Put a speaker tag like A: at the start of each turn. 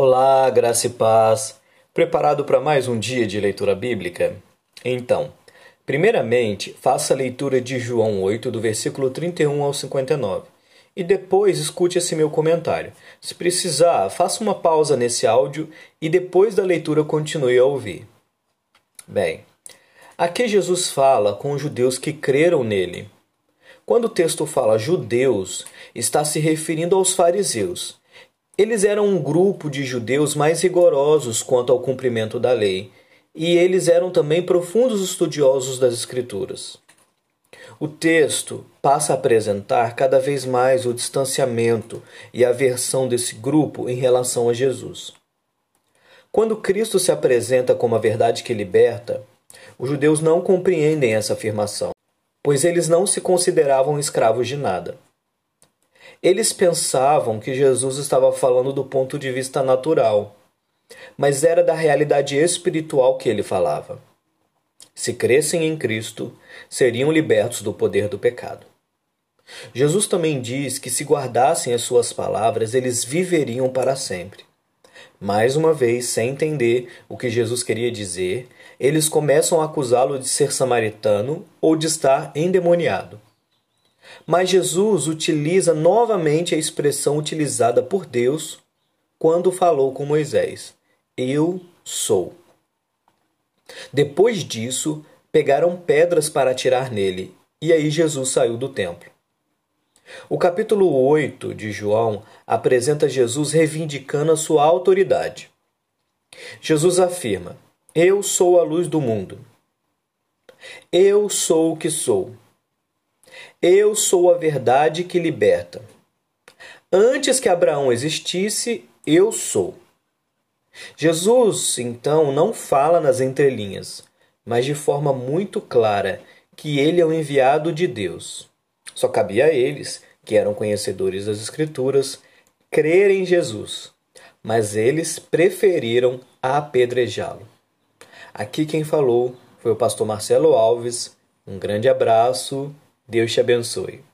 A: Olá, graça e paz. Preparado para mais um dia de leitura bíblica? Então, primeiramente, faça a leitura de João 8, do versículo 31 ao 59, e depois escute esse meu comentário. Se precisar, faça uma pausa nesse áudio e depois da leitura continue a ouvir. Bem, aqui Jesus fala com os judeus que creram nele. Quando o texto fala judeus, está se referindo aos fariseus eles eram um grupo de judeus mais rigorosos quanto ao cumprimento da lei, e eles eram também profundos estudiosos das Escrituras. O texto passa a apresentar cada vez mais o distanciamento e a aversão desse grupo em relação a Jesus. Quando Cristo se apresenta como a verdade que liberta, os judeus não compreendem essa afirmação, pois eles não se consideravam escravos de nada. Eles pensavam que Jesus estava falando do ponto de vista natural, mas era da realidade espiritual que ele falava. Se crescem em Cristo, seriam libertos do poder do pecado. Jesus também diz que se guardassem as suas palavras, eles viveriam para sempre. Mais uma vez, sem entender o que Jesus queria dizer, eles começam a acusá-lo de ser samaritano ou de estar endemoniado. Mas Jesus utiliza novamente a expressão utilizada por Deus quando falou com Moisés: Eu sou. Depois disso, pegaram pedras para atirar nele, e aí Jesus saiu do templo. O capítulo 8 de João apresenta Jesus reivindicando a sua autoridade. Jesus afirma: Eu sou a luz do mundo. Eu sou o que sou. Eu sou a verdade que liberta. Antes que Abraão existisse, eu sou. Jesus, então, não fala nas entrelinhas, mas de forma muito clara que ele é o enviado de Deus. Só cabia a eles, que eram conhecedores das Escrituras, crer em Jesus, mas eles preferiram apedrejá-lo. Aqui quem falou foi o pastor Marcelo Alves. Um grande abraço Deus te abençoe.